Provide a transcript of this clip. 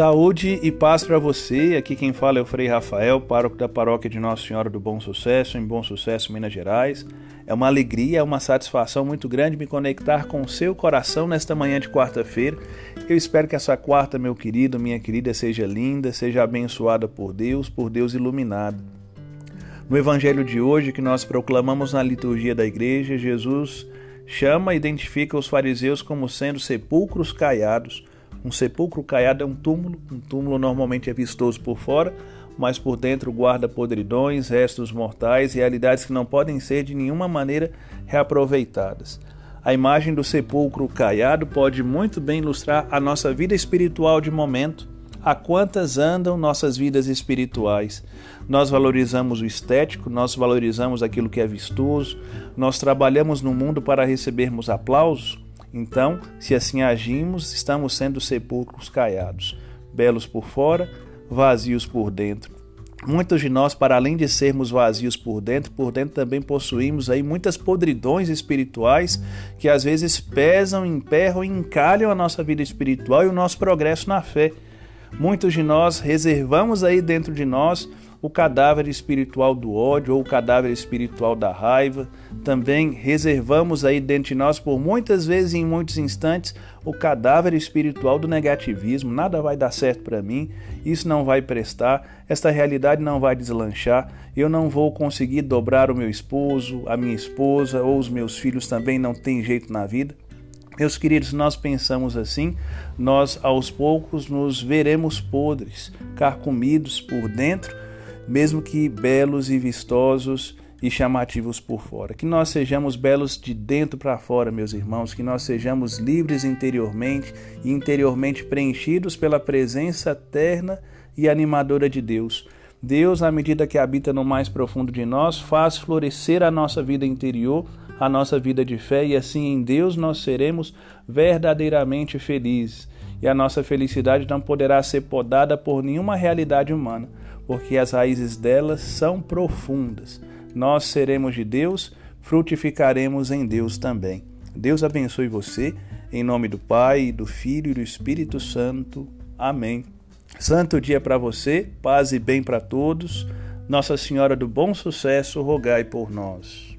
Saúde e paz para você. Aqui quem fala é o Frei Rafael, pároco da paróquia de Nossa Senhora do Bom Sucesso, em Bom Sucesso, Minas Gerais. É uma alegria, é uma satisfação muito grande me conectar com o seu coração nesta manhã de quarta-feira. Eu espero que essa quarta, meu querido, minha querida, seja linda, seja abençoada por Deus, por Deus iluminado. No evangelho de hoje, que nós proclamamos na liturgia da igreja, Jesus chama e identifica os fariseus como sendo sepulcros caiados um sepulcro caiado é um túmulo. Um túmulo normalmente é vistoso por fora, mas por dentro guarda podridões, restos mortais, realidades que não podem ser de nenhuma maneira reaproveitadas. A imagem do sepulcro caiado pode muito bem ilustrar a nossa vida espiritual de momento. A quantas andam nossas vidas espirituais? Nós valorizamos o estético, nós valorizamos aquilo que é vistoso, nós trabalhamos no mundo para recebermos aplausos, então, se assim agimos, estamos sendo sepulcros caiados, belos por fora, vazios por dentro. Muitos de nós, para além de sermos vazios por dentro, por dentro também possuímos aí muitas podridões espirituais que às vezes pesam, emperram e encalham a nossa vida espiritual e o nosso progresso na fé. Muitos de nós reservamos aí dentro de nós o cadáver espiritual do ódio ou o cadáver espiritual da raiva. Também reservamos aí dentro de nós, por muitas vezes e em muitos instantes, o cadáver espiritual do negativismo. Nada vai dar certo para mim, isso não vai prestar, esta realidade não vai deslanchar, eu não vou conseguir dobrar o meu esposo, a minha esposa ou os meus filhos também não tem jeito na vida. Meus queridos, nós pensamos assim, nós aos poucos nos veremos podres, carcomidos por dentro mesmo que belos e vistosos e chamativos por fora. Que nós sejamos belos de dentro para fora, meus irmãos, que nós sejamos livres interiormente e interiormente preenchidos pela presença eterna e animadora de Deus. Deus, à medida que habita no mais profundo de nós, faz florescer a nossa vida interior, a nossa vida de fé, e assim em Deus nós seremos verdadeiramente felizes. E a nossa felicidade não poderá ser podada por nenhuma realidade humana porque as raízes delas são profundas. Nós seremos de Deus, frutificaremos em Deus também. Deus abençoe você, em nome do Pai, do Filho e do Espírito Santo. Amém. Santo dia para você, paz e bem para todos. Nossa Senhora do Bom Sucesso, rogai por nós.